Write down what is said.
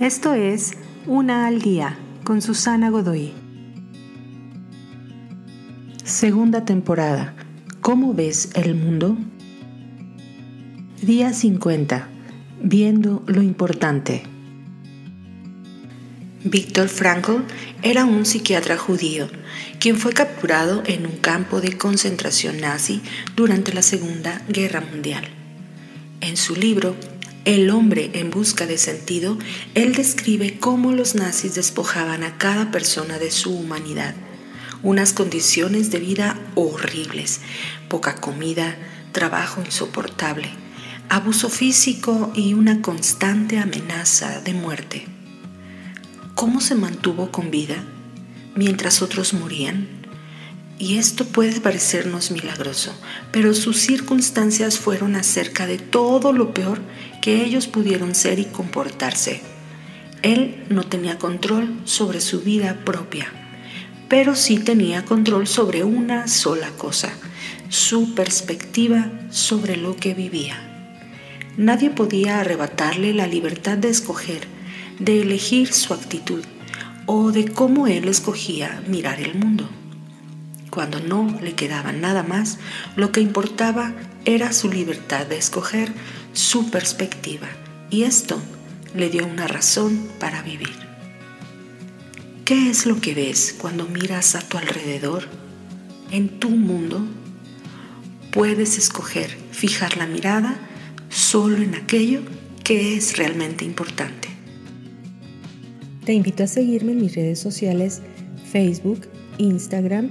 Esto es Una al día con Susana Godoy. Segunda temporada. ¿Cómo ves el mundo? Día 50. Viendo lo importante. Víctor Frankl era un psiquiatra judío, quien fue capturado en un campo de concentración nazi durante la Segunda Guerra Mundial. En su libro El hombre en busca de sentido, él describe cómo los nazis despojaban a cada persona de su humanidad, unas condiciones de vida horribles, poca comida, trabajo insoportable, abuso físico y una constante amenaza de muerte. ¿Cómo se mantuvo con vida mientras otros morían? Y esto puede parecernos milagroso, pero sus circunstancias fueron acerca de todo lo peor que ellos pudieron ser y comportarse. Él no tenía control sobre su vida propia, pero sí tenía control sobre una sola cosa, su perspectiva sobre lo que vivía. Nadie podía arrebatarle la libertad de escoger de elegir su actitud o de cómo él escogía mirar el mundo. Cuando no le quedaba nada más, lo que importaba era su libertad de escoger su perspectiva y esto le dio una razón para vivir. ¿Qué es lo que ves cuando miras a tu alrededor? En tu mundo puedes escoger fijar la mirada solo en aquello que es realmente importante. Te invito a seguirme en mis redes sociales Facebook, Instagram